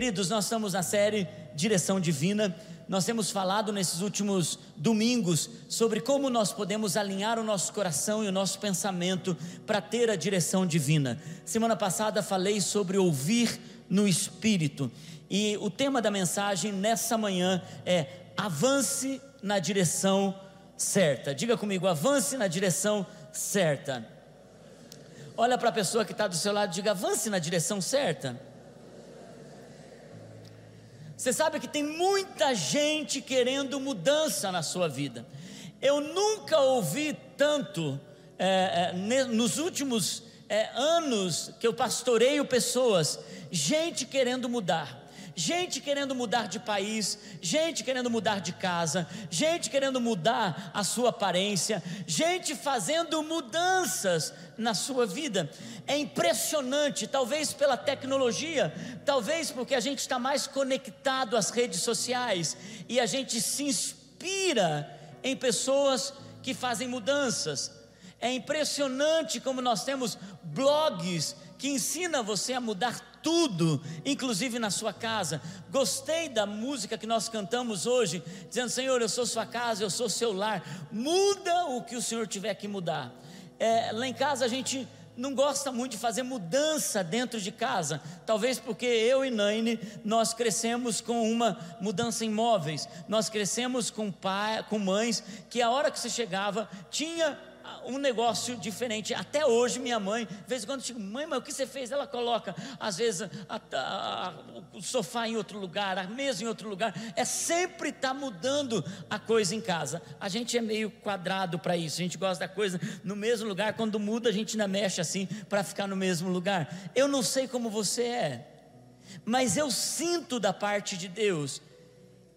Queridos, nós estamos na série Direção Divina. Nós temos falado nesses últimos domingos sobre como nós podemos alinhar o nosso coração e o nosso pensamento para ter a direção divina. Semana passada falei sobre ouvir no Espírito. E o tema da mensagem nessa manhã é avance na direção certa. Diga comigo, avance na direção certa. Olha para a pessoa que está do seu lado e diga: avance na direção certa. Você sabe que tem muita gente querendo mudança na sua vida. Eu nunca ouvi tanto é, é, nos últimos é, anos que eu pastoreio pessoas, gente querendo mudar gente querendo mudar de país, gente querendo mudar de casa, gente querendo mudar a sua aparência, gente fazendo mudanças na sua vida. É impressionante, talvez pela tecnologia, talvez porque a gente está mais conectado às redes sociais e a gente se inspira em pessoas que fazem mudanças. É impressionante como nós temos blogs que ensina você a mudar tudo, inclusive na sua casa. Gostei da música que nós cantamos hoje, dizendo: Senhor, eu sou sua casa, eu sou seu lar. Muda o que o Senhor tiver que mudar. É, lá em casa a gente não gosta muito de fazer mudança dentro de casa, talvez porque eu e Naine nós crescemos com uma mudança em móveis, nós crescemos com pai, com mães que a hora que você chegava tinha um negócio diferente. Até hoje, minha mãe, de vez em quando eu digo, mãe, mas o que você fez? Ela coloca, às vezes, a, a, o sofá em outro lugar, a mesa em outro lugar. É sempre estar tá mudando a coisa em casa. A gente é meio quadrado para isso. A gente gosta da coisa no mesmo lugar. Quando muda, a gente ainda mexe assim para ficar no mesmo lugar. Eu não sei como você é, mas eu sinto da parte de Deus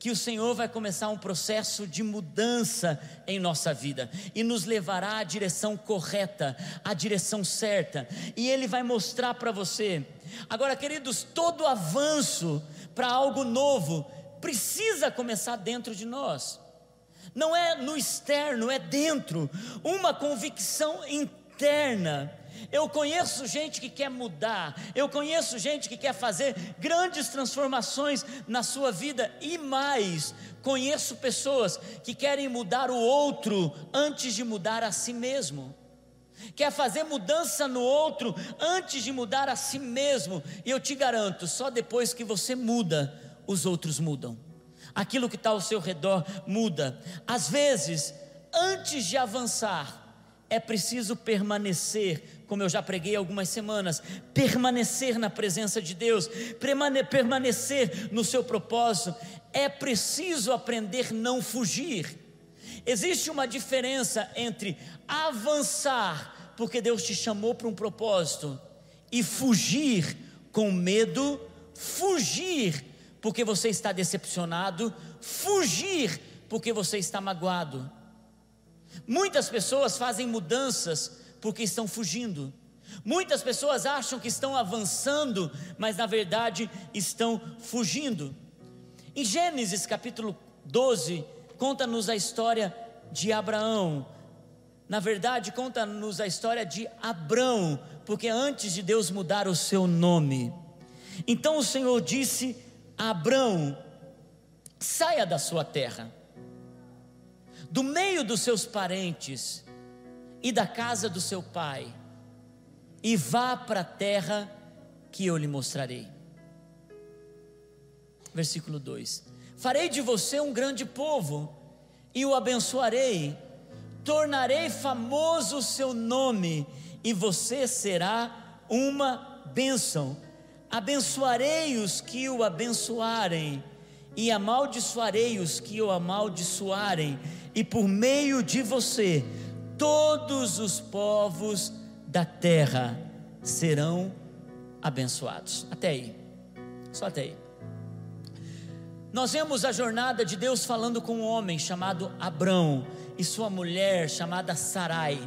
que o Senhor vai começar um processo de mudança em nossa vida e nos levará à direção correta, à direção certa, e Ele vai mostrar para você. Agora, queridos, todo avanço para algo novo precisa começar dentro de nós, não é no externo, é dentro, uma convicção interna eu conheço gente que quer mudar, eu conheço gente que quer fazer grandes transformações na sua vida e mais, conheço pessoas que querem mudar o outro antes de mudar a si mesmo. Quer fazer mudança no outro antes de mudar a si mesmo, e eu te garanto, só depois que você muda, os outros mudam, aquilo que está ao seu redor muda. Às vezes, antes de avançar, é preciso permanecer como eu já preguei algumas semanas, permanecer na presença de Deus, permanecer no seu propósito, é preciso aprender não fugir. Existe uma diferença entre avançar, porque Deus te chamou para um propósito, e fugir com medo, fugir porque você está decepcionado, fugir porque você está magoado. Muitas pessoas fazem mudanças porque estão fugindo. Muitas pessoas acham que estão avançando, mas na verdade estão fugindo. Em Gênesis capítulo 12, conta-nos a história de Abraão. Na verdade, conta-nos a história de Abrão, porque antes de Deus mudar o seu nome. Então o Senhor disse a Abrão: saia da sua terra, do meio dos seus parentes, e da casa do seu pai, e vá para a terra que eu lhe mostrarei. Versículo 2: Farei de você um grande povo, e o abençoarei, tornarei famoso o seu nome, e você será uma bênção. Abençoarei os que o abençoarem, e amaldiçoarei os que o amaldiçoarem, e por meio de você todos os povos da terra serão abençoados. Até aí, só até aí. Nós vemos a jornada de Deus falando com um homem chamado Abrão e sua mulher chamada Sarai.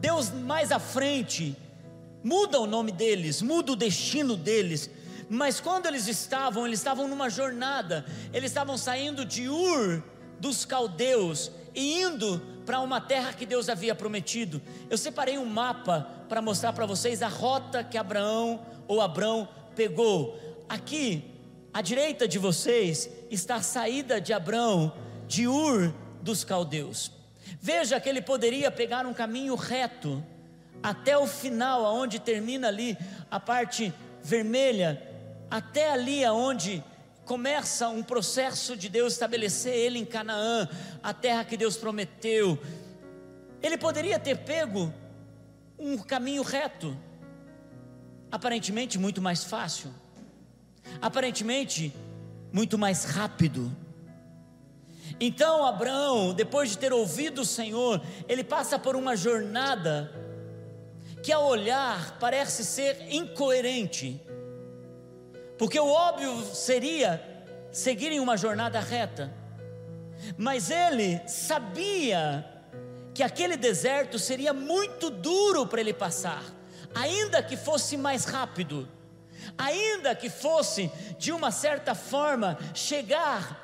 Deus mais à frente muda o nome deles, muda o destino deles. Mas quando eles estavam, eles estavam numa jornada, eles estavam saindo de Ur dos caldeus e indo para uma terra que Deus havia prometido. Eu separei um mapa para mostrar para vocês a rota que Abraão ou Abrão pegou. aqui, à direita de vocês, está a saída de Abrão de Ur dos caldeus. Veja que ele poderia pegar um caminho reto até o final, aonde termina ali a parte vermelha, até ali aonde começa um processo de Deus estabelecer ele em Canaã, a terra que Deus prometeu. Ele poderia ter pego um caminho reto, aparentemente muito mais fácil, aparentemente muito mais rápido. Então Abraão, depois de ter ouvido o Senhor, ele passa por uma jornada que ao olhar parece ser incoerente, porque o óbvio seria seguirem uma jornada reta, mas ele sabia que aquele deserto seria muito duro para ele passar, ainda que fosse mais rápido, ainda que fosse de uma certa forma chegar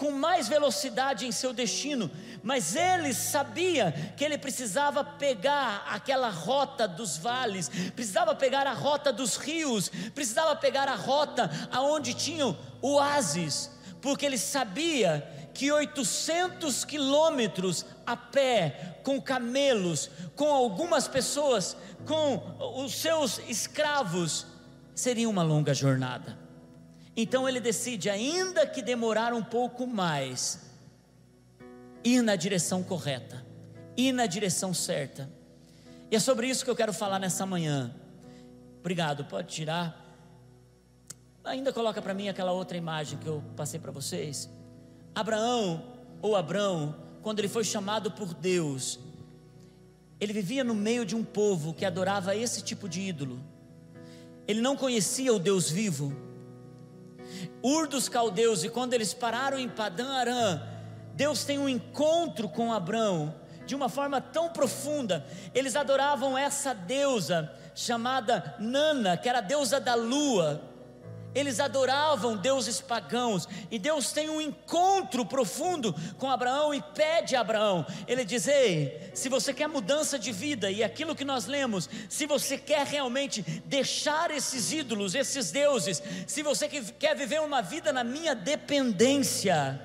com mais velocidade em seu destino, mas ele sabia que ele precisava pegar aquela rota dos vales, precisava pegar a rota dos rios, precisava pegar a rota aonde tinham oásis, porque ele sabia que 800 quilômetros a pé, com camelos, com algumas pessoas, com os seus escravos, seria uma longa jornada. Então ele decide, ainda que demorar um pouco mais, ir na direção correta, ir na direção certa. E é sobre isso que eu quero falar nessa manhã. Obrigado, pode tirar. Ainda coloca para mim aquela outra imagem que eu passei para vocês. Abraão, ou Abrão, quando ele foi chamado por Deus, ele vivia no meio de um povo que adorava esse tipo de ídolo. Ele não conhecia o Deus vivo Ur dos caldeus, e quando eles pararam em Padã Arã, Deus tem um encontro com Abraão de uma forma tão profunda. Eles adoravam essa deusa chamada Nana, que era a deusa da lua. Eles adoravam deuses pagãos e Deus tem um encontro profundo com Abraão e pede a Abraão. Ele diz: Ei, se você quer mudança de vida e aquilo que nós lemos, se você quer realmente deixar esses ídolos, esses deuses, se você quer viver uma vida na minha dependência,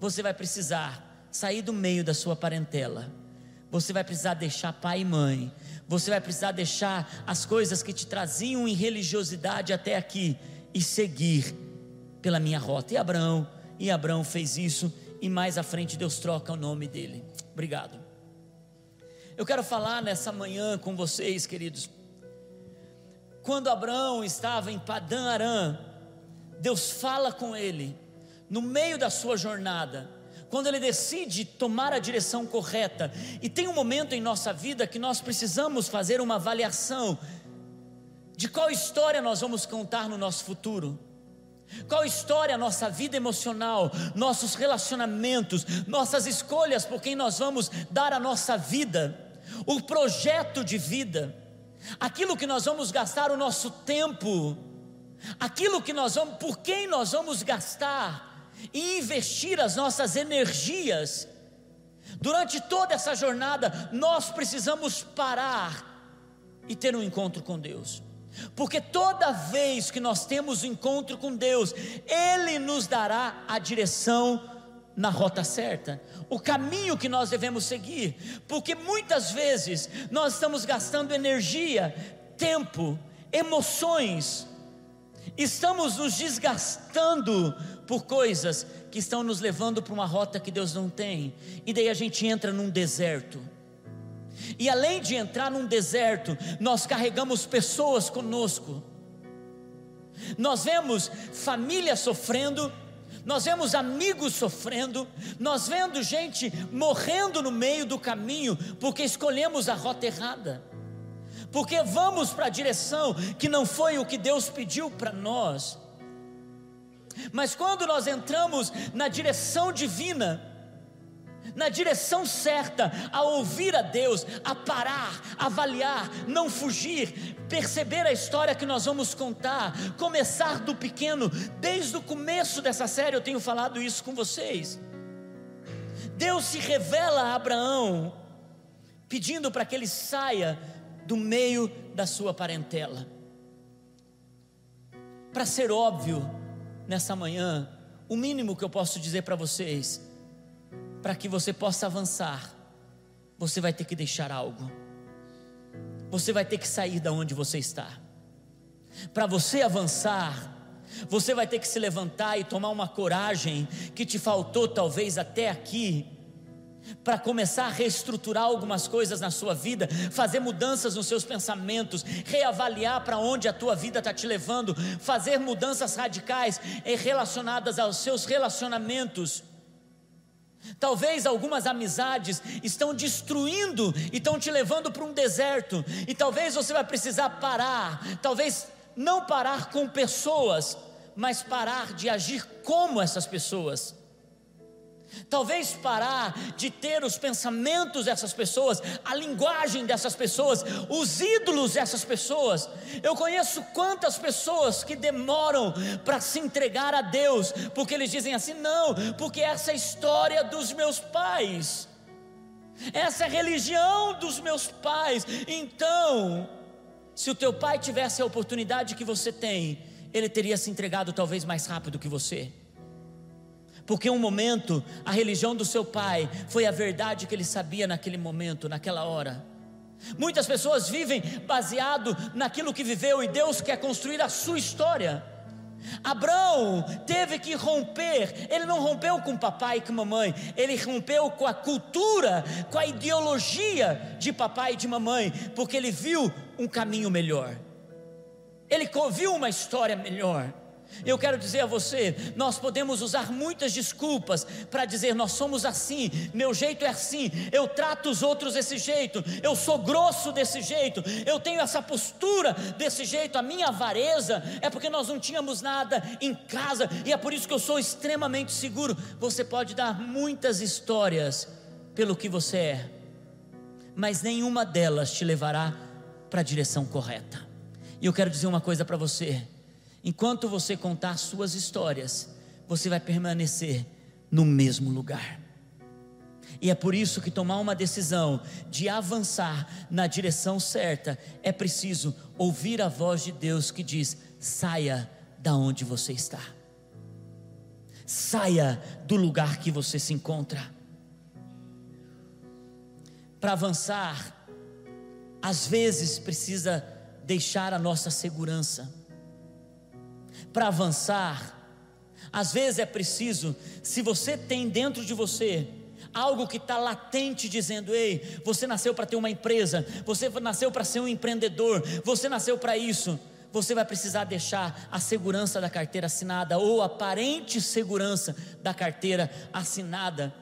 você vai precisar sair do meio da sua parentela. Você vai precisar deixar pai e mãe. Você vai precisar deixar as coisas que te traziam em religiosidade até aqui e seguir pela minha rota. E Abraão, e Abraão fez isso, e mais à frente Deus troca o nome dele. Obrigado. Eu quero falar nessa manhã com vocês, queridos. Quando Abraão estava em Padã Arã, Deus fala com ele no meio da sua jornada. Quando ele decide tomar a direção correta, e tem um momento em nossa vida que nós precisamos fazer uma avaliação de qual história nós vamos contar no nosso futuro? Qual história, nossa vida emocional, nossos relacionamentos, nossas escolhas por quem nós vamos dar a nossa vida, o projeto de vida, aquilo que nós vamos gastar o nosso tempo, aquilo que nós vamos, por quem nós vamos gastar e investir as nossas energias. Durante toda essa jornada, nós precisamos parar e ter um encontro com Deus. Porque toda vez que nós temos encontro com Deus, Ele nos dará a direção na rota certa, o caminho que nós devemos seguir, porque muitas vezes nós estamos gastando energia, tempo, emoções, estamos nos desgastando por coisas que estão nos levando para uma rota que Deus não tem, e daí a gente entra num deserto. E além de entrar num deserto, nós carregamos pessoas conosco. Nós vemos família sofrendo, nós vemos amigos sofrendo, nós vendo gente morrendo no meio do caminho porque escolhemos a rota errada. Porque vamos para a direção que não foi o que Deus pediu para nós. Mas quando nós entramos na direção divina, na direção certa, a ouvir a Deus, a parar, avaliar, não fugir, perceber a história que nós vamos contar, começar do pequeno, desde o começo dessa série eu tenho falado isso com vocês. Deus se revela a Abraão, pedindo para que ele saia do meio da sua parentela. Para ser óbvio, nessa manhã, o mínimo que eu posso dizer para vocês, para que você possa avançar, você vai ter que deixar algo. Você vai ter que sair da onde você está. Para você avançar, você vai ter que se levantar e tomar uma coragem que te faltou talvez até aqui para começar a reestruturar algumas coisas na sua vida, fazer mudanças nos seus pensamentos, reavaliar para onde a tua vida está te levando, fazer mudanças radicais relacionadas aos seus relacionamentos. Talvez algumas amizades estão destruindo e estão te levando para um deserto, e talvez você vai precisar parar, talvez não parar com pessoas, mas parar de agir como essas pessoas. Talvez parar de ter os pensamentos dessas pessoas, a linguagem dessas pessoas, os ídolos dessas pessoas. Eu conheço quantas pessoas que demoram para se entregar a Deus, porque eles dizem assim: não, porque essa é a história dos meus pais, essa é a religião dos meus pais. Então, se o teu pai tivesse a oportunidade que você tem, ele teria se entregado talvez mais rápido que você. Porque um momento a religião do seu pai foi a verdade que ele sabia naquele momento, naquela hora. Muitas pessoas vivem baseado naquilo que viveu e Deus quer construir a sua história. Abraão teve que romper, ele não rompeu com papai e com mamãe, ele rompeu com a cultura, com a ideologia de papai e de mamãe, porque ele viu um caminho melhor, ele viu uma história melhor. Eu quero dizer a você: nós podemos usar muitas desculpas para dizer nós somos assim, meu jeito é assim, eu trato os outros desse jeito, eu sou grosso desse jeito, eu tenho essa postura desse jeito, a minha avareza é porque nós não tínhamos nada em casa e é por isso que eu sou extremamente seguro. Você pode dar muitas histórias pelo que você é, mas nenhuma delas te levará para a direção correta. E eu quero dizer uma coisa para você Enquanto você contar suas histórias, você vai permanecer no mesmo lugar. E é por isso que tomar uma decisão de avançar na direção certa é preciso ouvir a voz de Deus que diz: saia da onde você está. Saia do lugar que você se encontra. Para avançar, às vezes precisa deixar a nossa segurança para avançar, às vezes é preciso, se você tem dentro de você algo que está latente dizendo: ei, você nasceu para ter uma empresa, você nasceu para ser um empreendedor, você nasceu para isso. Você vai precisar deixar a segurança da carteira assinada ou aparente segurança da carteira assinada.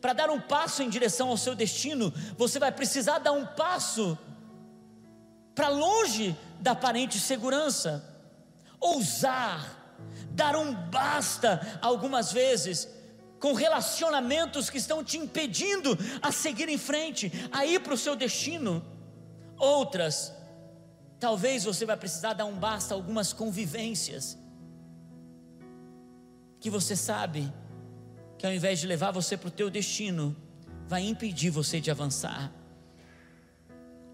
Para dar um passo em direção ao seu destino, você vai precisar dar um passo para longe da aparente segurança ousar, dar um basta algumas vezes com relacionamentos que estão te impedindo a seguir em frente, a ir para o seu destino. Outras, talvez você vai precisar dar um basta a algumas convivências que você sabe que ao invés de levar você para o teu destino, vai impedir você de avançar.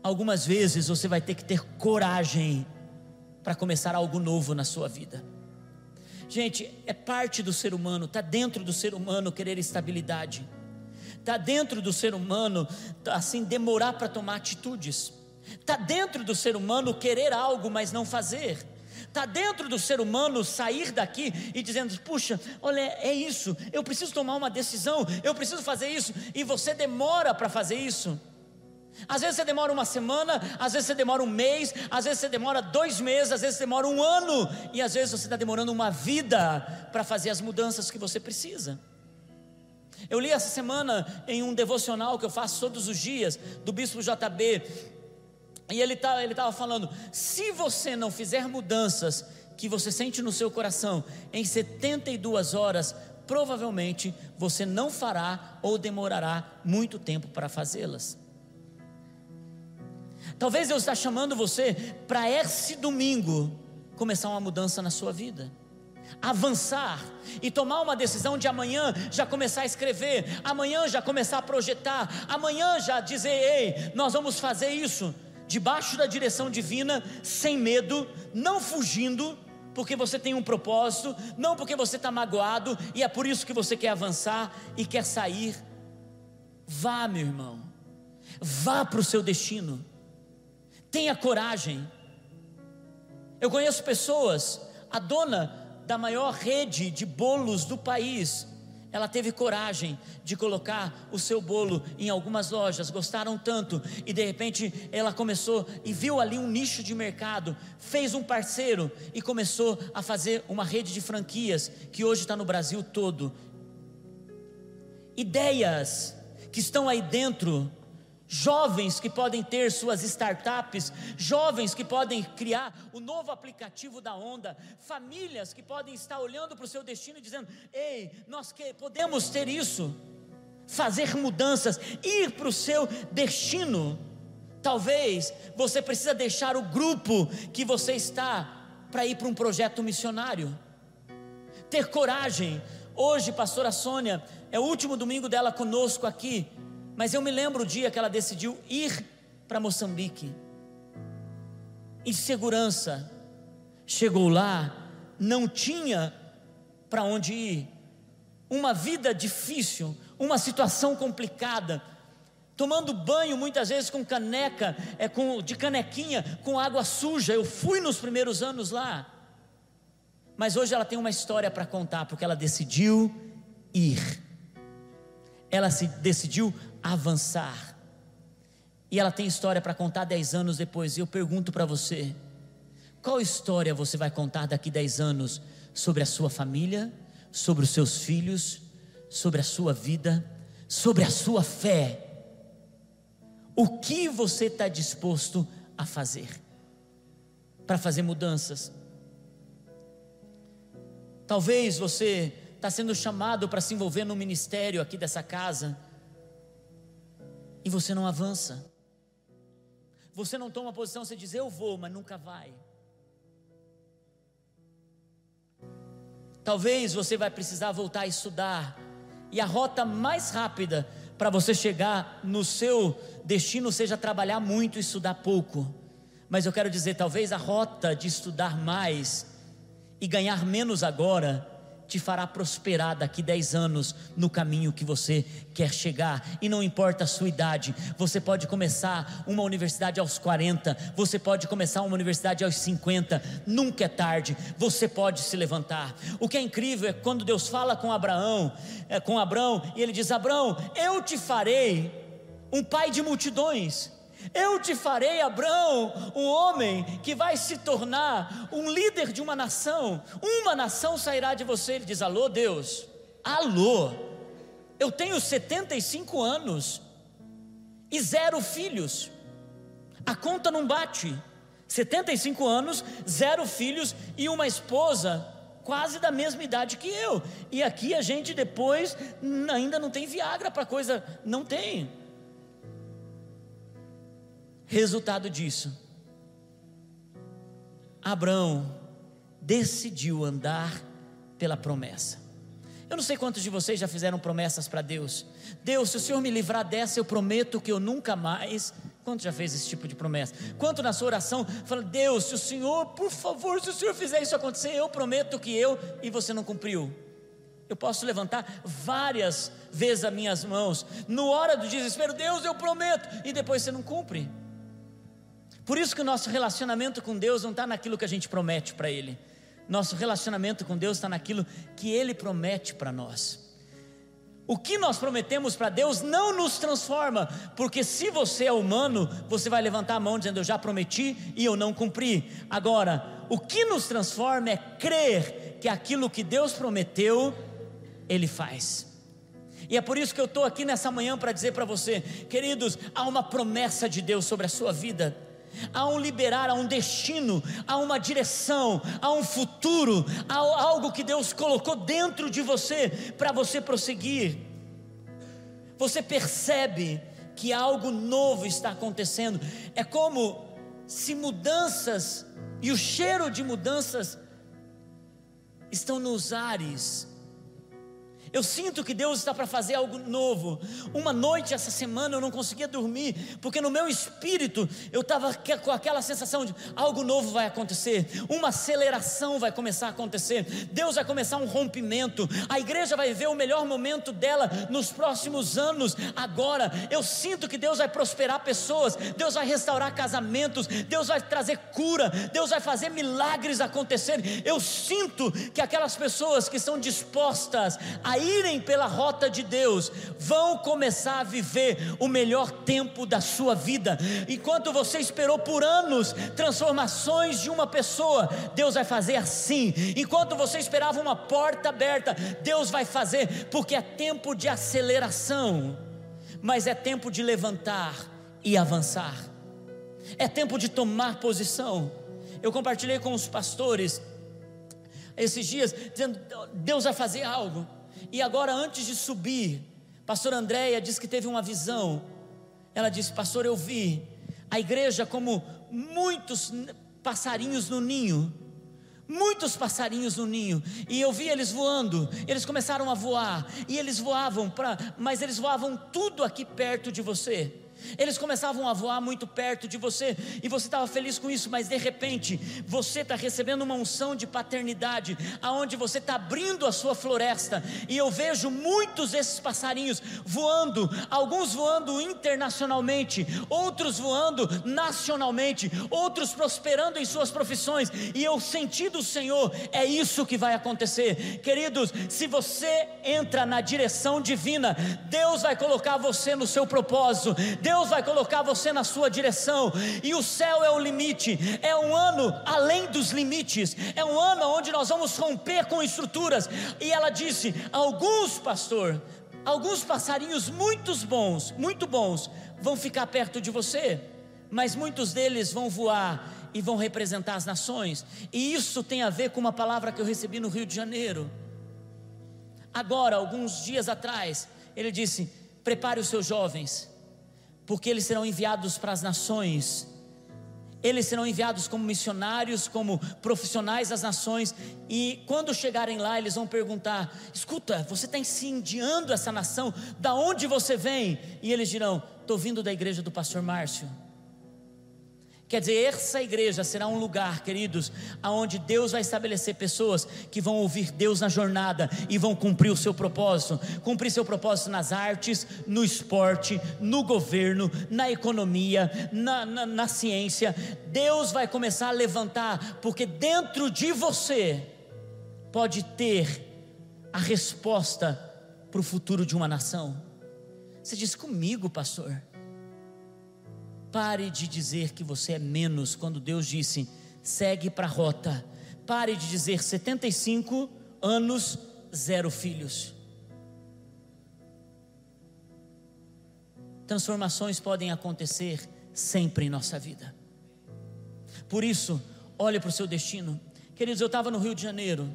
Algumas vezes você vai ter que ter coragem para começar algo novo na sua vida. Gente, é parte do ser humano, está dentro do ser humano querer estabilidade, está dentro do ser humano, assim, demorar para tomar atitudes, está dentro do ser humano querer algo, mas não fazer. Está dentro do ser humano sair daqui e dizendo: puxa, olha, é isso, eu preciso tomar uma decisão, eu preciso fazer isso, e você demora para fazer isso. Às vezes você demora uma semana, às vezes você demora um mês, às vezes você demora dois meses, às vezes você demora um ano, e às vezes você está demorando uma vida para fazer as mudanças que você precisa. Eu li essa semana em um devocional que eu faço todos os dias, do Bispo JB, e ele tá, estava falando: se você não fizer mudanças que você sente no seu coração em 72 horas, provavelmente você não fará ou demorará muito tempo para fazê-las. Talvez Deus está chamando você para esse domingo começar uma mudança na sua vida. Avançar e tomar uma decisão de amanhã já começar a escrever, amanhã já começar a projetar, amanhã já dizer: ei, nós vamos fazer isso debaixo da direção divina, sem medo, não fugindo, porque você tem um propósito, não porque você está magoado e é por isso que você quer avançar e quer sair. Vá, meu irmão, vá para o seu destino, tenha coragem. Eu conheço pessoas, a dona da maior rede de bolos do país, ela teve coragem de colocar o seu bolo em algumas lojas, gostaram tanto, e de repente ela começou e viu ali um nicho de mercado, fez um parceiro e começou a fazer uma rede de franquias que hoje está no Brasil todo. Ideias que estão aí dentro jovens que podem ter suas startups, jovens que podem criar o novo aplicativo da Onda, famílias que podem estar olhando para o seu destino e dizendo: "Ei, nós que podemos ter isso, fazer mudanças, ir para o seu destino". Talvez você precisa deixar o grupo que você está para ir para um projeto missionário. Ter coragem. Hoje, pastora Sônia, é o último domingo dela conosco aqui. Mas eu me lembro o dia que ela decidiu ir para Moçambique. Insegurança. Chegou lá, não tinha para onde ir. Uma vida difícil, uma situação complicada. Tomando banho muitas vezes com caneca, é com, de canequinha, com água suja. Eu fui nos primeiros anos lá. Mas hoje ela tem uma história para contar, porque ela decidiu ir. Ela se decidiu avançar. E ela tem história para contar dez anos depois. E eu pergunto para você: qual história você vai contar daqui dez anos sobre a sua família, sobre os seus filhos, sobre a sua vida, sobre a sua fé? O que você está disposto a fazer para fazer mudanças? Talvez você está sendo chamado para se envolver no ministério aqui dessa casa e você não avança. Você não toma posição, você diz eu vou, mas nunca vai. Talvez você vai precisar voltar a estudar, e a rota mais rápida para você chegar no seu destino seja trabalhar muito e estudar pouco. Mas eu quero dizer, talvez a rota de estudar mais e ganhar menos agora te fará prosperar daqui 10 anos no caminho que você quer chegar, e não importa a sua idade, você pode começar uma universidade aos 40, você pode começar uma universidade aos 50, nunca é tarde, você pode se levantar. O que é incrível é quando Deus fala com Abraão, é, com Abraão, e ele diz: Abraão, eu te farei um pai de multidões. Eu te farei, Abraão, um homem que vai se tornar um líder de uma nação. Uma nação sairá de você. Ele diz: Alô, Deus, alô, eu tenho 75 anos e zero filhos. A conta não bate. 75 anos, zero filhos e uma esposa quase da mesma idade que eu. E aqui a gente depois ainda não tem Viagra para coisa, não tem. Resultado disso, Abraão decidiu andar pela promessa. Eu não sei quantos de vocês já fizeram promessas para Deus. Deus, se o Senhor me livrar dessa, eu prometo que eu nunca mais. Quanto já fez esse tipo de promessa? Quanto na sua oração fala, Deus, se o Senhor, por favor, se o Senhor fizer isso acontecer, eu prometo que eu e você não cumpriu. Eu posso levantar várias vezes as minhas mãos, no hora do desespero, Deus, eu prometo, e depois você não cumpre. Por isso que o nosso relacionamento com Deus não está naquilo que a gente promete para Ele. Nosso relacionamento com Deus está naquilo que Ele promete para nós. O que nós prometemos para Deus não nos transforma, porque se você é humano, você vai levantar a mão dizendo: Eu já prometi e eu não cumpri. Agora, o que nos transforma é crer que aquilo que Deus prometeu, Ele faz. E é por isso que eu estou aqui nessa manhã para dizer para você, queridos, há uma promessa de Deus sobre a sua vida há um liberar, há um destino, há uma direção, há um futuro, há algo que Deus colocou dentro de você para você prosseguir. Você percebe que algo novo está acontecendo, é como se mudanças e o cheiro de mudanças estão nos ares. Eu sinto que Deus está para fazer algo novo. Uma noite essa semana eu não conseguia dormir, porque no meu espírito eu estava com aquela sensação de algo novo vai acontecer, uma aceleração vai começar a acontecer. Deus vai começar um rompimento. A igreja vai ver o melhor momento dela nos próximos anos. Agora, eu sinto que Deus vai prosperar pessoas, Deus vai restaurar casamentos, Deus vai trazer cura, Deus vai fazer milagres acontecer. Eu sinto que aquelas pessoas que estão dispostas a irem pela rota de Deus, vão começar a viver o melhor tempo da sua vida. Enquanto você esperou por anos transformações de uma pessoa, Deus vai fazer assim. Enquanto você esperava uma porta aberta, Deus vai fazer, porque é tempo de aceleração, mas é tempo de levantar e avançar. É tempo de tomar posição. Eu compartilhei com os pastores esses dias, dizendo: Deus vai fazer algo. E agora, antes de subir, pastor Andréia disse que teve uma visão. Ela disse: Pastor, eu vi a igreja como muitos passarinhos no ninho. Muitos passarinhos no ninho, e eu vi eles voando. Eles começaram a voar, e eles voavam para, mas eles voavam tudo aqui perto de você. Eles começavam a voar muito perto de você e você estava feliz com isso, mas de repente você está recebendo uma unção de paternidade, aonde você está abrindo a sua floresta. E eu vejo muitos desses passarinhos voando, alguns voando internacionalmente, outros voando nacionalmente, outros prosperando em suas profissões. E eu senti do Senhor, é isso que vai acontecer, queridos. Se você entra na direção divina, Deus vai colocar você no seu propósito. Deus Deus vai colocar você na sua direção, e o céu é o limite, é um ano além dos limites, é um ano onde nós vamos romper com estruturas. E ela disse: alguns, pastor, alguns passarinhos muito bons, muito bons, vão ficar perto de você, mas muitos deles vão voar e vão representar as nações, e isso tem a ver com uma palavra que eu recebi no Rio de Janeiro. Agora, alguns dias atrás, ele disse: prepare os seus jovens porque eles serão enviados para as nações. Eles serão enviados como missionários, como profissionais das nações, e quando chegarem lá, eles vão perguntar: escuta, você está incendiando essa nação, da onde você vem? E eles dirão: estou vindo da igreja do pastor Márcio. Quer dizer, essa igreja será um lugar, queridos, aonde Deus vai estabelecer pessoas que vão ouvir Deus na jornada e vão cumprir o seu propósito, cumprir seu propósito nas artes, no esporte, no governo, na economia, na, na, na ciência. Deus vai começar a levantar, porque dentro de você pode ter a resposta para o futuro de uma nação. Você diz comigo, pastor. Pare de dizer que você é menos quando Deus disse: segue para a rota. Pare de dizer 75 anos, zero filhos. Transformações podem acontecer sempre em nossa vida. Por isso, olhe para o seu destino. Queridos, eu estava no Rio de Janeiro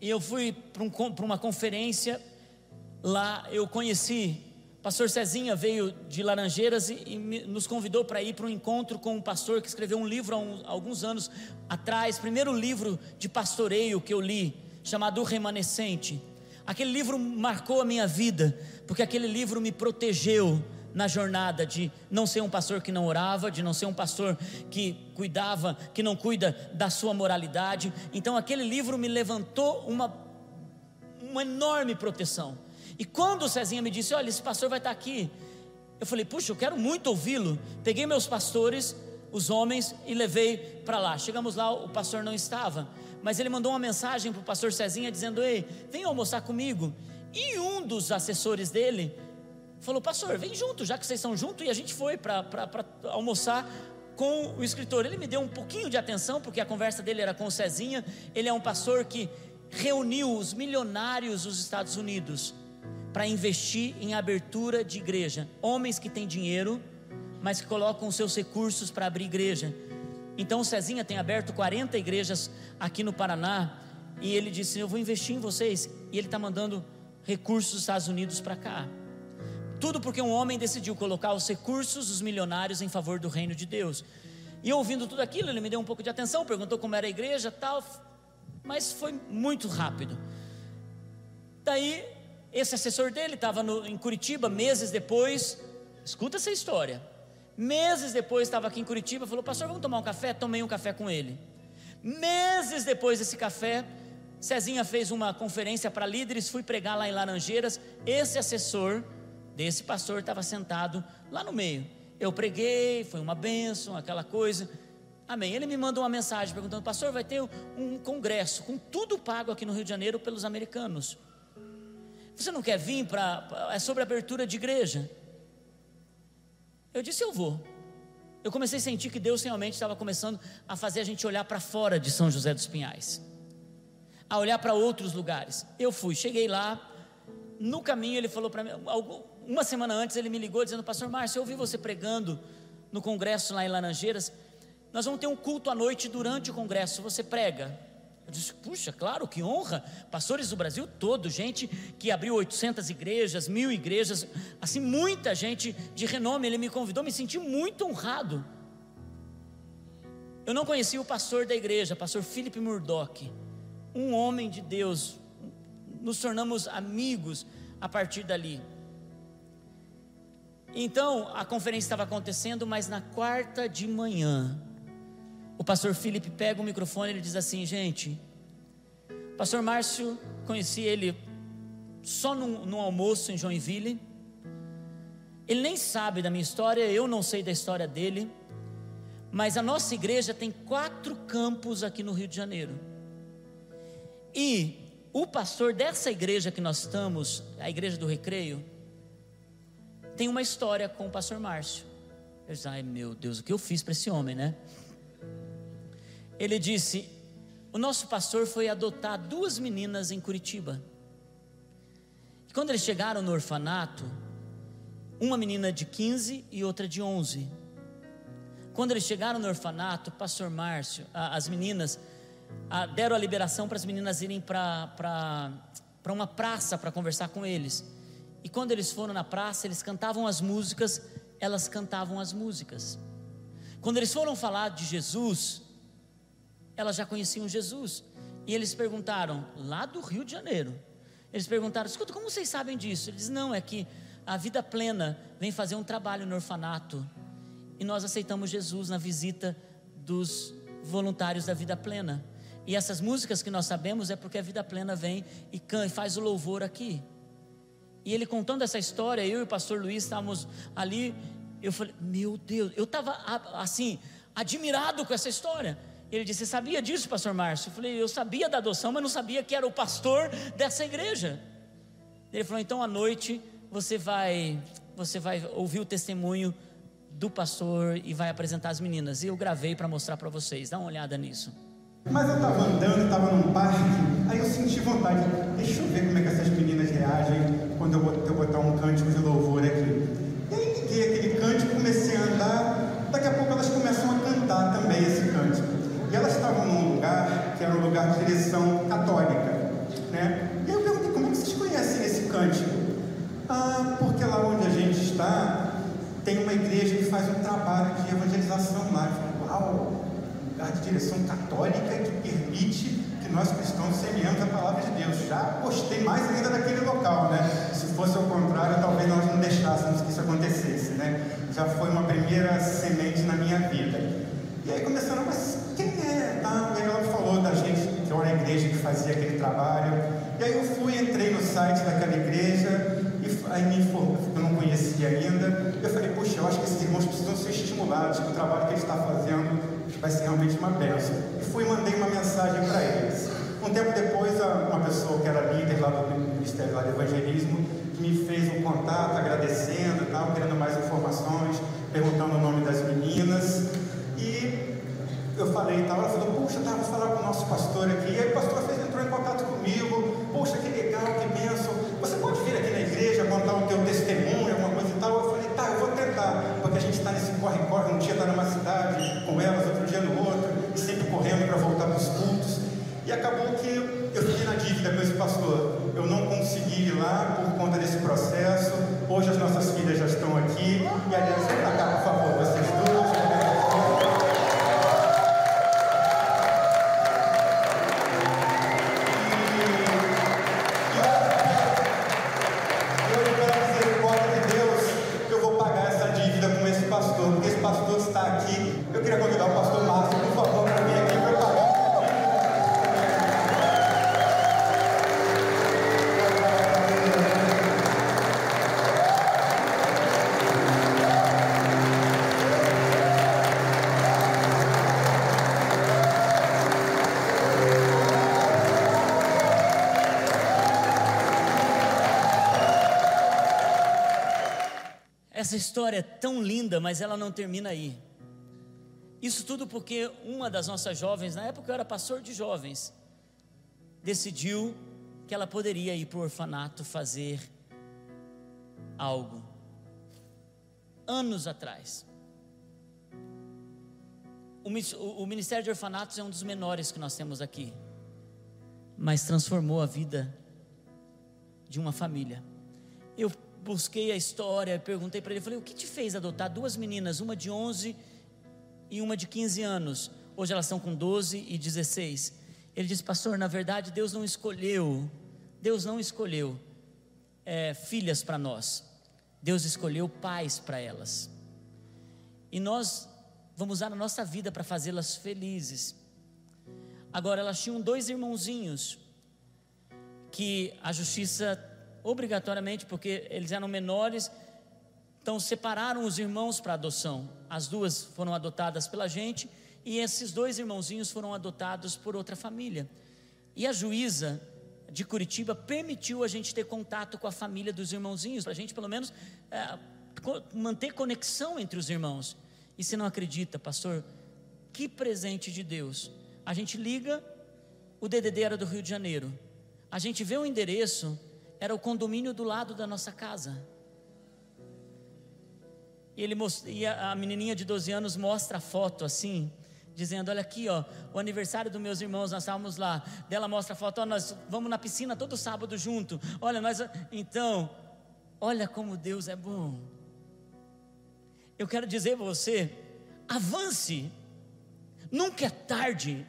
e eu fui para um, uma conferência. Lá eu conheci pastor Cezinha veio de Laranjeiras e, e nos convidou para ir para um encontro com um pastor que escreveu um livro há, um, alguns anos atrás, primeiro livro de pastoreio que eu li, chamado O Remanescente. Aquele livro marcou a minha vida, porque aquele livro me protegeu na jornada de não ser um pastor que não orava, de não ser um pastor que cuidava, que não cuida da sua moralidade. Então aquele livro me levantou uma, uma enorme proteção. E quando o Cezinha me disse: Olha, esse pastor vai estar aqui, eu falei: Puxa, eu quero muito ouvi-lo. Peguei meus pastores, os homens, e levei para lá. Chegamos lá, o pastor não estava, mas ele mandou uma mensagem para o pastor Cezinha dizendo: Ei, vem almoçar comigo. E um dos assessores dele falou: Pastor, vem junto, já que vocês estão juntos. E a gente foi para almoçar com o escritor. Ele me deu um pouquinho de atenção, porque a conversa dele era com o Cezinha. Ele é um pastor que reuniu os milionários dos Estados Unidos para investir em abertura de igreja. Homens que têm dinheiro, mas que colocam os seus recursos para abrir igreja. Então o Cezinha tem aberto 40 igrejas aqui no Paraná. E ele disse: Eu vou investir em vocês. E ele está mandando recursos dos Estados Unidos para cá. Tudo porque um homem decidiu colocar os recursos dos milionários em favor do reino de Deus. E ouvindo tudo aquilo, ele me deu um pouco de atenção, perguntou como era a igreja, tal, mas foi muito rápido. Daí, esse assessor dele estava em Curitiba, meses depois, escuta essa história. Meses depois estava aqui em Curitiba, falou: Pastor, vamos tomar um café? Tomei um café com ele. Meses depois desse café, Cezinha fez uma conferência para líderes, fui pregar lá em Laranjeiras. Esse assessor desse pastor estava sentado lá no meio. Eu preguei, foi uma bênção, aquela coisa. Amém. Ele me mandou uma mensagem perguntando: Pastor, vai ter um congresso com tudo pago aqui no Rio de Janeiro pelos americanos. Você não quer vir para. É sobre abertura de igreja. Eu disse: Eu vou. Eu comecei a sentir que Deus realmente estava começando a fazer a gente olhar para fora de São José dos Pinhais, a olhar para outros lugares. Eu fui, cheguei lá. No caminho ele falou para mim, uma semana antes ele me ligou dizendo: Pastor Márcio, eu ouvi você pregando no congresso lá em Laranjeiras. Nós vamos ter um culto à noite durante o congresso. Você prega? Eu disse, puxa, claro, que honra. Pastores do Brasil todo, gente que abriu 800 igrejas, mil igrejas, assim, muita gente de renome. Ele me convidou, me senti muito honrado. Eu não conhecia o pastor da igreja, pastor Philip Murdoch, um homem de Deus. Nos tornamos amigos a partir dali. Então, a conferência estava acontecendo, mas na quarta de manhã, o pastor Felipe pega o microfone e diz assim: gente, pastor Márcio, conheci ele só no almoço em Joinville. Ele nem sabe da minha história, eu não sei da história dele. Mas a nossa igreja tem quatro campos aqui no Rio de Janeiro. E o pastor dessa igreja que nós estamos, a igreja do Recreio, tem uma história com o pastor Márcio. Eu disse, ai meu Deus, o que eu fiz para esse homem, né? Ele disse: O nosso pastor foi adotar duas meninas em Curitiba. E quando eles chegaram no orfanato, uma menina de 15 e outra de 11. Quando eles chegaram no orfanato, pastor Márcio, as meninas, deram a liberação para as meninas irem para uma praça para conversar com eles. E quando eles foram na praça, eles cantavam as músicas, elas cantavam as músicas. Quando eles foram falar de Jesus, elas já conheciam Jesus. E eles perguntaram, lá do Rio de Janeiro, eles perguntaram: escuta, como vocês sabem disso? Eles não, é que a vida plena vem fazer um trabalho no orfanato. E nós aceitamos Jesus na visita dos voluntários da vida plena. E essas músicas que nós sabemos é porque a vida plena vem e faz o louvor aqui. E ele contando essa história, eu e o pastor Luiz estávamos ali. Eu falei, meu Deus, eu estava assim, admirado com essa história. Ele disse: Você sabia disso, pastor Márcio? Eu falei: Eu sabia da adoção, mas não sabia que era o pastor dessa igreja. Ele falou: Então à noite você vai, você vai ouvir o testemunho do pastor e vai apresentar as meninas. E eu gravei para mostrar para vocês. Dá uma olhada nisso. Mas eu estava andando, estava num parque, aí eu senti vontade, deixa eu ver como é que essas meninas reagem quando eu botar um cântico de louvor aqui. E aí liguei aquele cântico, comecei a andar, daqui a pouco elas começam a cantar também esse cântico. E elas estavam num lugar que era lugar de direção católica. Né? E eu perguntei, como é que vocês conhecem esse cântico? Ah, porque lá onde a gente está, tem uma igreja que faz um trabalho de evangelização lá. Uau, lugar de direção católica que permite que nós cristãos semeamos a palavra de Deus. Já gostei mais ainda daquele local, né? Se fosse ao contrário, talvez nós não deixássemos que isso acontecesse, né? Já foi uma primeira semente na minha vida. E aí começaram, mas quem é? Tá? E aí ela falou gente que era a igreja que fazia aquele trabalho. E aí eu fui, entrei no site daquela igreja, e aí me informou, eu não conhecia ainda. Eu falei, puxa, eu acho que esses irmãos precisam ser estimulados, que o trabalho que ele está fazendo vai ser realmente uma bênção. E fui e mandei uma mensagem para eles. Um tempo depois, uma pessoa que era líder lá do Ministério de Evangelismo me fez um contato agradecendo, tal, querendo mais informações, perguntando o nome das meninas. Eu falei e tal, ela falou, tá, vou falar com o nosso pastor aqui. E aí o pastor fez, entrou em contato comigo, poxa, que legal, que bênção. Você pode vir aqui na igreja, contar o teu testemunho, alguma coisa e tal? Eu falei, tá, eu vou tentar, porque a gente está nesse corre-corre, um dia está numa cidade com elas, outro dia no outro, e sempre correndo para voltar para os cultos. E acabou que eu fiquei na dívida com esse pastor. Eu não consegui ir lá por conta desse processo. Hoje as nossas filhas já estão aqui. E aliás, vem para cá, por favor, vocês duas. Essa história é tão linda, mas ela não termina aí. Isso tudo porque uma das nossas jovens, na época eu era pastor de jovens, decidiu que ela poderia ir para o orfanato fazer algo. Anos atrás. O, Ministério de Orfanatos é um dos menores que nós temos aqui, mas transformou a vida de uma família. Eu busquei a história, perguntei para ele, falei: "O que te fez adotar duas meninas, uma de 11 e uma de 15 anos? Hoje elas estão com 12 e 16". Ele disse: "Pastor, na verdade Deus não escolheu, Deus não escolheu é, filhas para nós. Deus escolheu pais para elas. E nós vamos usar a nossa vida para fazê-las felizes. Agora, elas tinham dois irmãozinhos que a justiça, obrigatoriamente, porque eles eram menores, então separaram os irmãos para adoção. As duas foram adotadas pela gente e esses dois irmãozinhos foram adotados por outra família. E a juíza de Curitiba permitiu a gente ter contato com a família dos irmãozinhos, para a gente pelo menos é, manter conexão entre os irmãos. E se não acredita, pastor, que presente de Deus. A gente liga, o DDD era do Rio de Janeiro. A gente vê o endereço, era o condomínio do lado da nossa casa. E, ele, e a menininha de 12 anos mostra a foto assim, dizendo: Olha aqui, ó, o aniversário dos meus irmãos, nós estávamos lá. Dela mostra a foto, ó, nós vamos na piscina todo sábado junto. Olha, nós. Então, olha como Deus é bom. Eu quero dizer para você: avance, nunca é tarde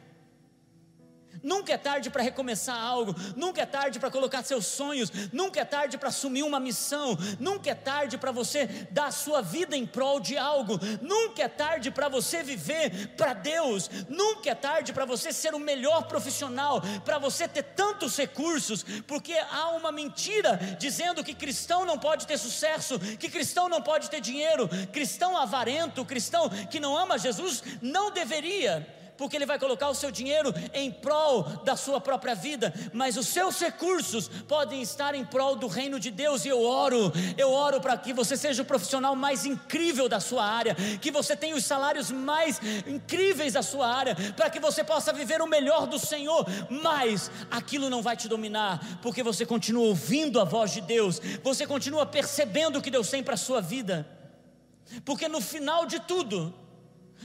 Nunca é tarde para recomeçar algo, nunca é tarde para colocar seus sonhos, nunca é tarde para assumir uma missão, nunca é tarde para você dar a sua vida em prol de algo, nunca é tarde para você viver para Deus, nunca é tarde para você ser o melhor profissional, para você ter tantos recursos, porque há uma mentira dizendo que cristão não pode ter sucesso, que cristão não pode ter dinheiro, cristão avarento, cristão que não ama Jesus, não deveria porque ele vai colocar o seu dinheiro em prol da sua própria vida, mas os seus recursos podem estar em prol do reino de Deus. E eu oro, eu oro para que você seja o profissional mais incrível da sua área, que você tenha os salários mais incríveis da sua área, para que você possa viver o melhor do Senhor, mas aquilo não vai te dominar, porque você continua ouvindo a voz de Deus, você continua percebendo o que Deus tem para a sua vida. Porque no final de tudo,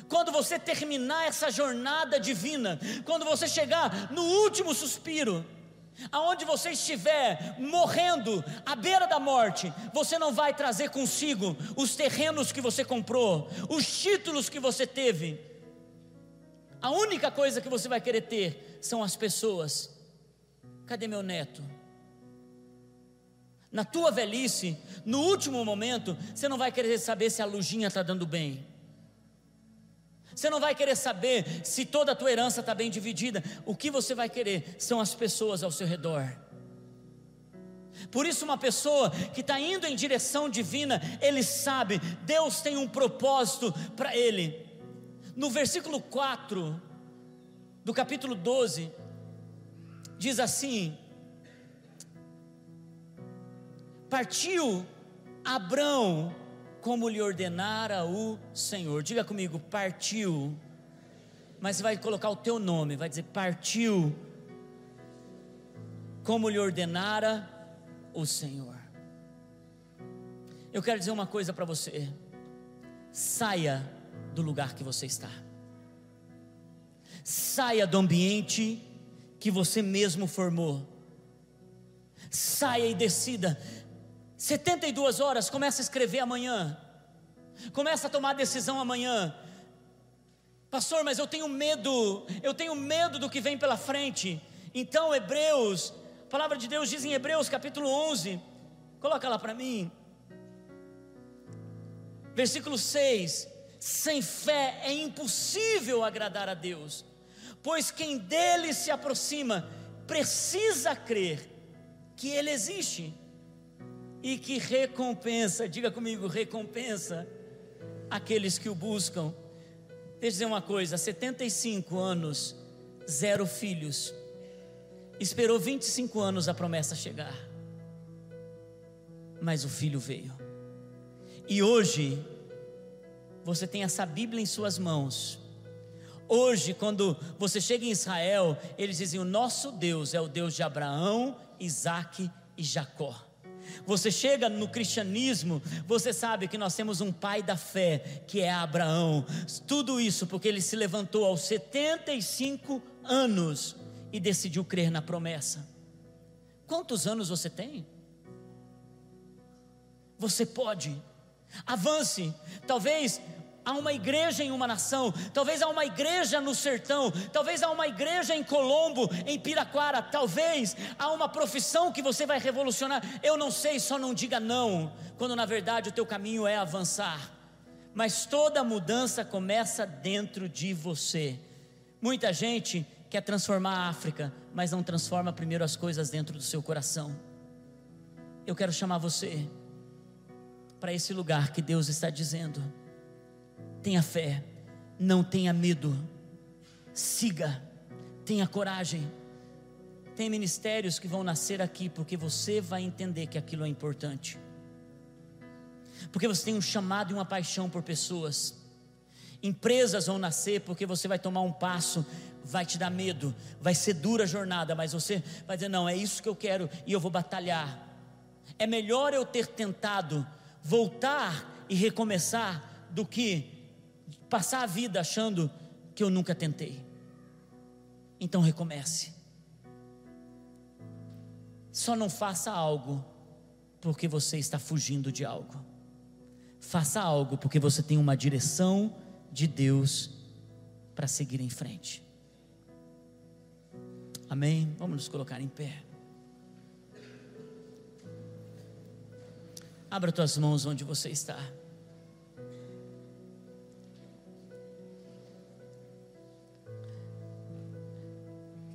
quando você terminar essa jornada divina, quando você chegar no último suspiro, aonde você estiver morrendo à beira da morte, você não vai trazer consigo os terrenos que você comprou, os títulos que você teve. A única coisa que você vai querer ter são as pessoas. Cadê meu neto? Na tua velhice, no último momento, você não vai querer saber se a lujinha está dando bem. Você não vai querer saber se toda a tua herança está bem dividida. O que você vai querer são as pessoas ao seu redor. Por isso, uma pessoa que está indo em direção divina, ele sabe, Deus tem um propósito para ele. No versículo 4 do capítulo 12, diz assim: Partiu Abrão como lhe ordenara o Senhor. Diga comigo, partiu. Mas vai colocar o teu nome, vai dizer partiu como lhe ordenara o Senhor. Eu quero dizer uma coisa para você. Saia do lugar que você está. Saia do ambiente que você mesmo formou. Saia e decida 72 horas, começa a escrever amanhã. Começa a tomar decisão amanhã. Pastor, mas eu tenho medo, eu tenho medo do que vem pela frente. Então, Hebreus, a palavra de Deus diz em Hebreus capítulo 11, coloca lá para mim, versículo 6: sem fé é impossível agradar a Deus, pois quem dele se aproxima precisa crer que ele existe e que recompensa, diga comigo, recompensa aqueles que o buscam. Deixa eu dizer uma coisa: 75 anos, zero filhos, esperou 25 anos a promessa chegar, mas o filho veio. E hoje, você tem essa Bíblia em suas mãos. Hoje, quando você chega em Israel, eles dizem: O nosso Deus é o Deus de Abraão, Isaac e Jacó. Você chega no cristianismo, você sabe que nós temos um pai da fé, que é Abraão. Tudo isso porque ele se levantou aos 75 anos e decidiu crer na promessa. Quantos anos você tem? Você pode. Avance. Talvez há uma igreja em uma nação, talvez há uma igreja no sertão, talvez há uma igreja em Colombo, em Piraquara, talvez há uma profissão que você vai revolucionar. Eu não sei, só não diga não, quando na verdade o teu caminho é avançar. Mas toda mudança começa dentro de você. Muita gente quer transformar a África, mas não transforma primeiro as coisas dentro do seu coração. Eu quero chamar você para esse lugar que Deus está dizendo Tenha fé, não tenha medo, siga, tenha coragem. Tem ministérios que vão nascer aqui porque você vai entender que aquilo é importante. Porque você tem um chamado e uma paixão por pessoas. Empresas vão nascer porque você vai tomar um passo, vai te dar medo, vai ser dura a jornada, mas você vai dizer: não, é isso que eu quero e eu vou batalhar. É melhor eu ter tentado voltar e recomeçar do que passar a vida achando que eu nunca tentei. Então recomece. Só não faça algo porque você está fugindo de algo. Faça algo porque você tem uma direção de Deus para seguir em frente. Amém? Vamos nos colocar em pé. Abra tuas mãos onde você está.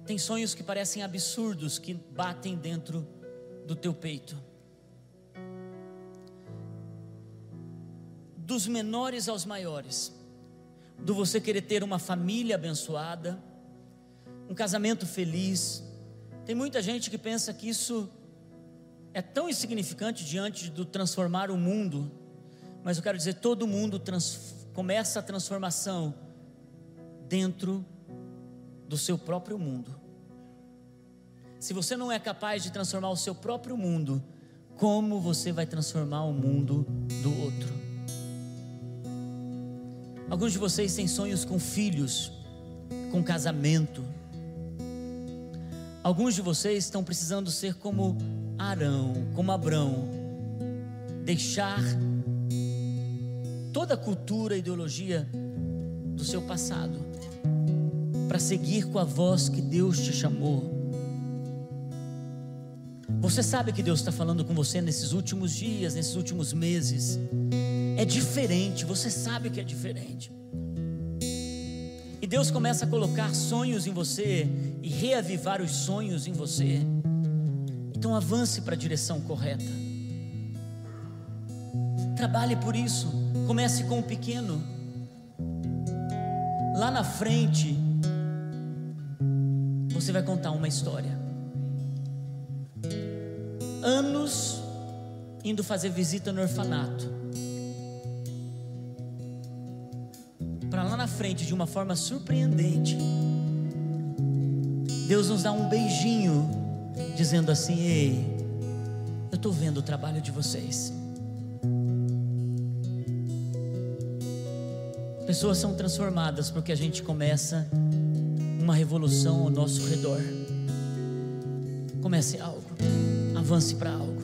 Tem sonhos que parecem absurdos que batem dentro do teu peito. Dos menores aos maiores. Do você querer ter uma família abençoada, um casamento feliz. Tem muita gente que pensa que isso é tão insignificante diante do transformar o mundo, mas eu quero dizer, todo mundo trans, começa a transformação dentro do seu próprio mundo. Se você não é capaz de transformar o seu próprio mundo, como você vai transformar o mundo do outro? Alguns de vocês têm sonhos com filhos, com casamento. Alguns de vocês estão precisando ser como Arão, como Abrão, deixar toda a cultura e ideologia do seu passado para seguir com a voz que Deus te chamou. Você sabe que Deus está falando com você nesses últimos dias, nesses últimos meses. É diferente, você sabe que é diferente. E Deus começa a colocar sonhos em você e reavivar os sonhos em você. Então avance para a direção correta. Trabalhe por isso. Comece com o pequeno. Lá na frente, você vai contar uma história. Anos indo fazer visita no orfanato. Para lá na frente, de uma forma surpreendente, Deus nos dá um beijinho, dizendo assim: Ei, eu estou vendo o trabalho de vocês. Pessoas são transformadas porque a gente começa uma revolução ao nosso redor. Comece algo, avance para algo.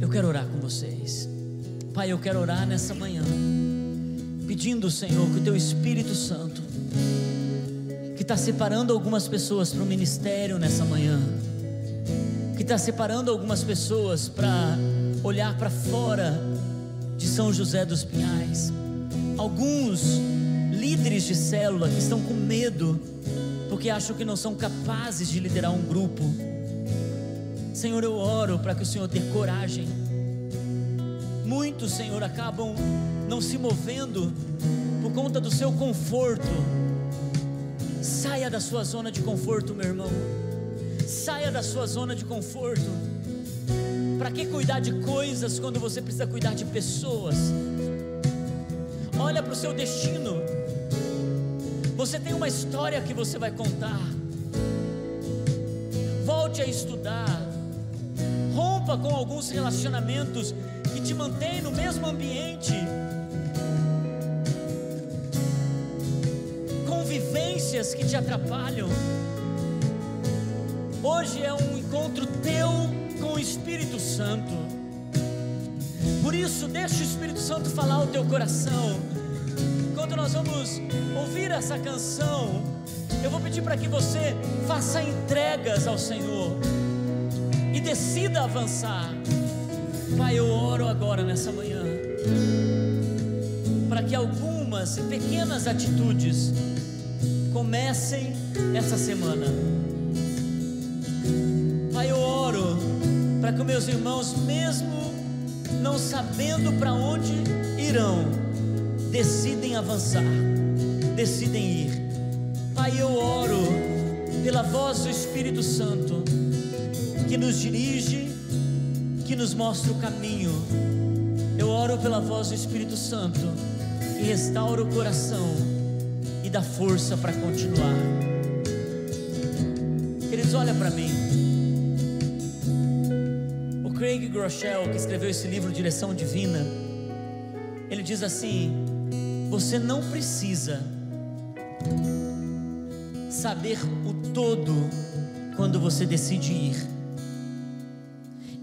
Eu quero orar com vocês. Pai, eu quero orar nessa manhã, pedindo, Senhor, que o Teu Espírito Santo, que está separando algumas pessoas para o ministério nessa manhã, que está separando algumas pessoas para olhar para fora de São José dos Pinhais, alguns líderes de célula que estão com medo, porque acham que não são capazes de liderar um grupo. Senhor, eu oro para que o Senhor dê coragem. Muitos, Senhor, acabam não se movendo por conta do seu conforto. Saia da sua zona de conforto, meu irmão. Saia da sua zona de conforto Para que cuidar de coisas quando você precisa cuidar de pessoas? Olha para o seu destino. Você tem uma história que você vai contar. Volte a estudar. Rompa com alguns relacionamentos que te mantêm no mesmo ambiente. Convivências que te atrapalham. Hoje é um encontro teu com o Espírito Santo. Por isso, deixa o Espírito Santo falar ao teu coração. Nós vamos ouvir essa canção, eu vou pedir para que você faça entregas ao Senhor e decida avançar. Pai, eu oro agora nessa manhã para que algumas pequenas atitudes comecem essa semana. Pai, eu oro para que meus irmãos, mesmo não sabendo para onde irão, decidem avançar, decidem ir. Pai, eu oro pela voz do Espírito Santo que nos dirige, que nos mostra o caminho. Eu oro pela voz do Espírito Santo que restaura o coração e dá força para continuar. Queridos, olha para mim. O Craig Groeschel, que escreveu esse livro Direção Divina, ele diz assim: Você não precisa saber o todo quando você decide ir.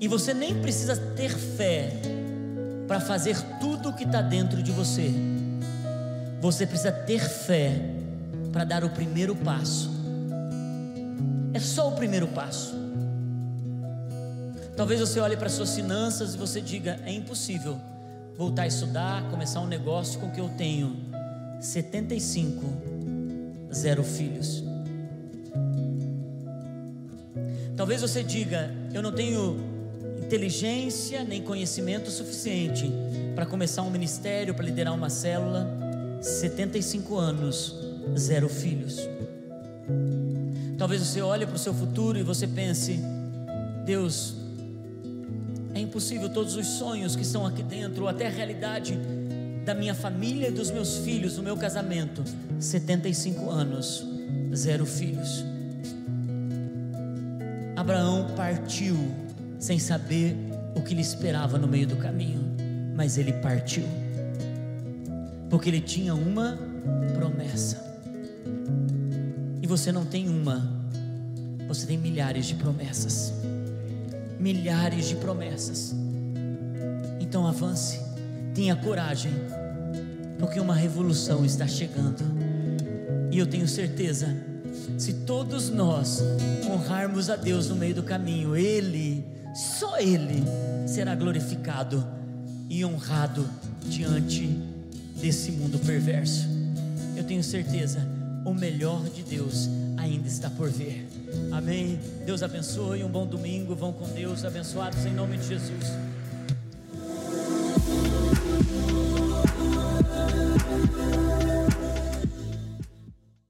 E você nem precisa ter fé para fazer tudo o que está dentro de você. Você precisa ter fé para dar o primeiro passo. É só o primeiro passo. Talvez você olhe para suas finanças e você diga: é impossível voltar a estudar, começar um negócio com o que eu tenho 75, zero filhos. Talvez você diga: eu não tenho inteligência nem conhecimento suficiente para começar um ministério, para liderar uma célula. 75 anos, zero filhos. Talvez você olhe para o seu futuro e você pense: Deus, impossível todos os sonhos que estão aqui dentro, ou até a realidade da minha família e dos meus filhos, do meu casamento. 75 anos, zero filhos. Abraão partiu sem saber o que lhe esperava no meio do caminho, mas ele partiu, porque ele tinha uma promessa. E você não tem uma, você tem milhares de promessas. Milhares de promessas. Então avance, tenha coragem, porque uma revolução está chegando. E eu tenho certeza se todos nós honrarmos a Deus no meio do caminho, Ele, só Ele, será glorificado e honrado diante desse mundo perverso. Eu tenho certeza, o melhor de Deus ainda está por vir. Amém. Deus abençoe. Um bom domingo. Vão com Deus. Abençoados em nome de Jesus.